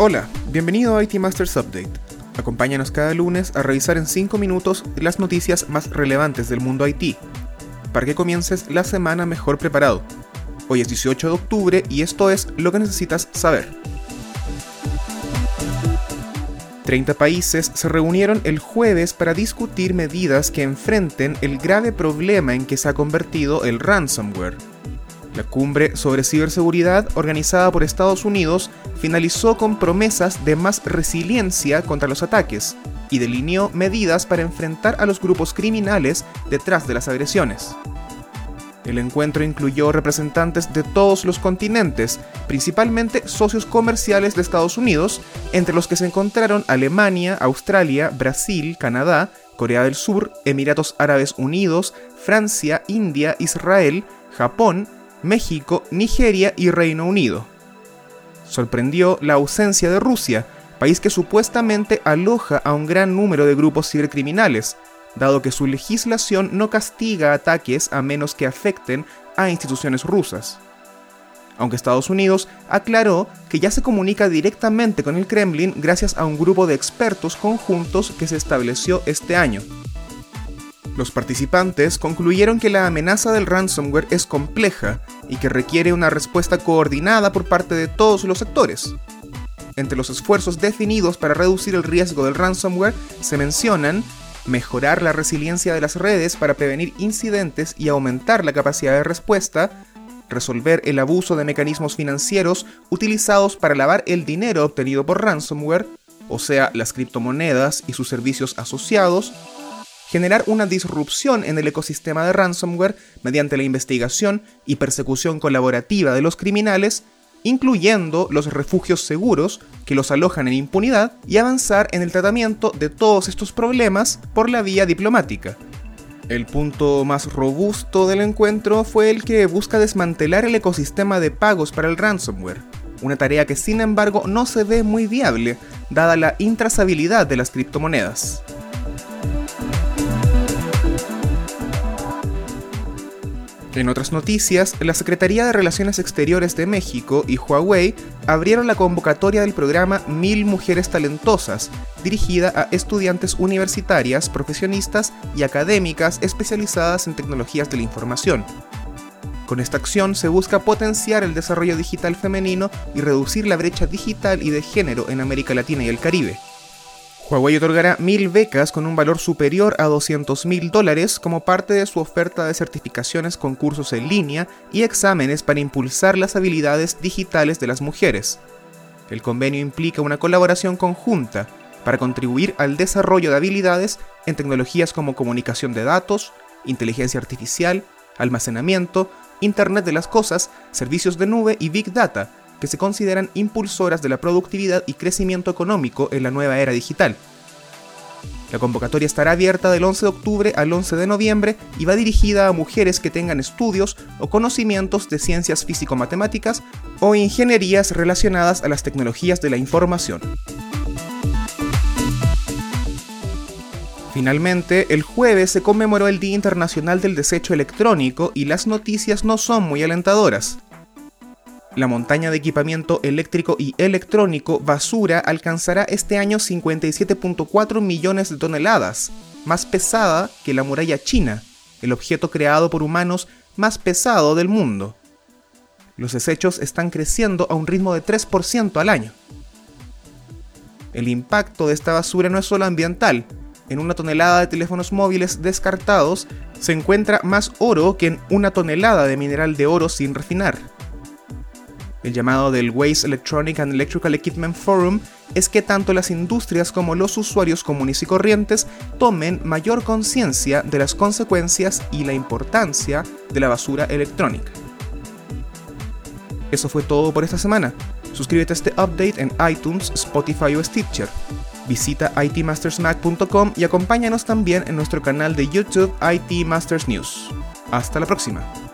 Hola, bienvenido a IT Masters Update. Acompáñanos cada lunes a revisar en 5 minutos las noticias más relevantes del mundo IT, para que comiences la semana mejor preparado. Hoy es 18 de octubre y esto es lo que necesitas saber. 30 países se reunieron el jueves para discutir medidas que enfrenten el grave problema en que se ha convertido el ransomware la cumbre sobre ciberseguridad organizada por Estados Unidos finalizó con promesas de más resiliencia contra los ataques y delineó medidas para enfrentar a los grupos criminales detrás de las agresiones. El encuentro incluyó representantes de todos los continentes, principalmente socios comerciales de Estados Unidos, entre los que se encontraron Alemania, Australia, Brasil, Canadá, Corea del Sur, Emiratos Árabes Unidos, Francia, India, Israel, Japón, México, Nigeria y Reino Unido. Sorprendió la ausencia de Rusia, país que supuestamente aloja a un gran número de grupos cibercriminales, dado que su legislación no castiga ataques a menos que afecten a instituciones rusas. Aunque Estados Unidos aclaró que ya se comunica directamente con el Kremlin gracias a un grupo de expertos conjuntos que se estableció este año. Los participantes concluyeron que la amenaza del ransomware es compleja y que requiere una respuesta coordinada por parte de todos los sectores. Entre los esfuerzos definidos para reducir el riesgo del ransomware se mencionan mejorar la resiliencia de las redes para prevenir incidentes y aumentar la capacidad de respuesta, resolver el abuso de mecanismos financieros utilizados para lavar el dinero obtenido por ransomware, o sea, las criptomonedas y sus servicios asociados, generar una disrupción en el ecosistema de ransomware mediante la investigación y persecución colaborativa de los criminales, incluyendo los refugios seguros que los alojan en impunidad, y avanzar en el tratamiento de todos estos problemas por la vía diplomática. El punto más robusto del encuentro fue el que busca desmantelar el ecosistema de pagos para el ransomware, una tarea que sin embargo no se ve muy viable, dada la intrazabilidad de las criptomonedas. En otras noticias, la Secretaría de Relaciones Exteriores de México y Huawei abrieron la convocatoria del programa Mil Mujeres Talentosas, dirigida a estudiantes universitarias, profesionistas y académicas especializadas en tecnologías de la información. Con esta acción se busca potenciar el desarrollo digital femenino y reducir la brecha digital y de género en América Latina y el Caribe. Huawei otorgará mil becas con un valor superior a 200 mil dólares como parte de su oferta de certificaciones con cursos en línea y exámenes para impulsar las habilidades digitales de las mujeres. El convenio implica una colaboración conjunta para contribuir al desarrollo de habilidades en tecnologías como comunicación de datos, inteligencia artificial, almacenamiento, Internet de las Cosas, servicios de nube y Big Data, que se consideran impulsoras de la productividad y crecimiento económico en la nueva era digital. La convocatoria estará abierta del 11 de octubre al 11 de noviembre y va dirigida a mujeres que tengan estudios o conocimientos de ciencias físico-matemáticas o ingenierías relacionadas a las tecnologías de la información. Finalmente, el jueves se conmemoró el Día Internacional del Desecho Electrónico y las noticias no son muy alentadoras la montaña de equipamiento eléctrico y electrónico basura alcanzará este año 57.4 millones de toneladas, más pesada que la muralla china, el objeto creado por humanos más pesado del mundo. Los desechos están creciendo a un ritmo de 3% al año. El impacto de esta basura no es solo ambiental. En una tonelada de teléfonos móviles descartados se encuentra más oro que en una tonelada de mineral de oro sin refinar. El llamado del Waste Electronic and Electrical Equipment Forum es que tanto las industrias como los usuarios comunes y corrientes tomen mayor conciencia de las consecuencias y la importancia de la basura electrónica. Eso fue todo por esta semana. Suscríbete a este update en iTunes, Spotify o Stitcher. Visita itmastersmac.com y acompáñanos también en nuestro canal de YouTube IT Masters News. Hasta la próxima.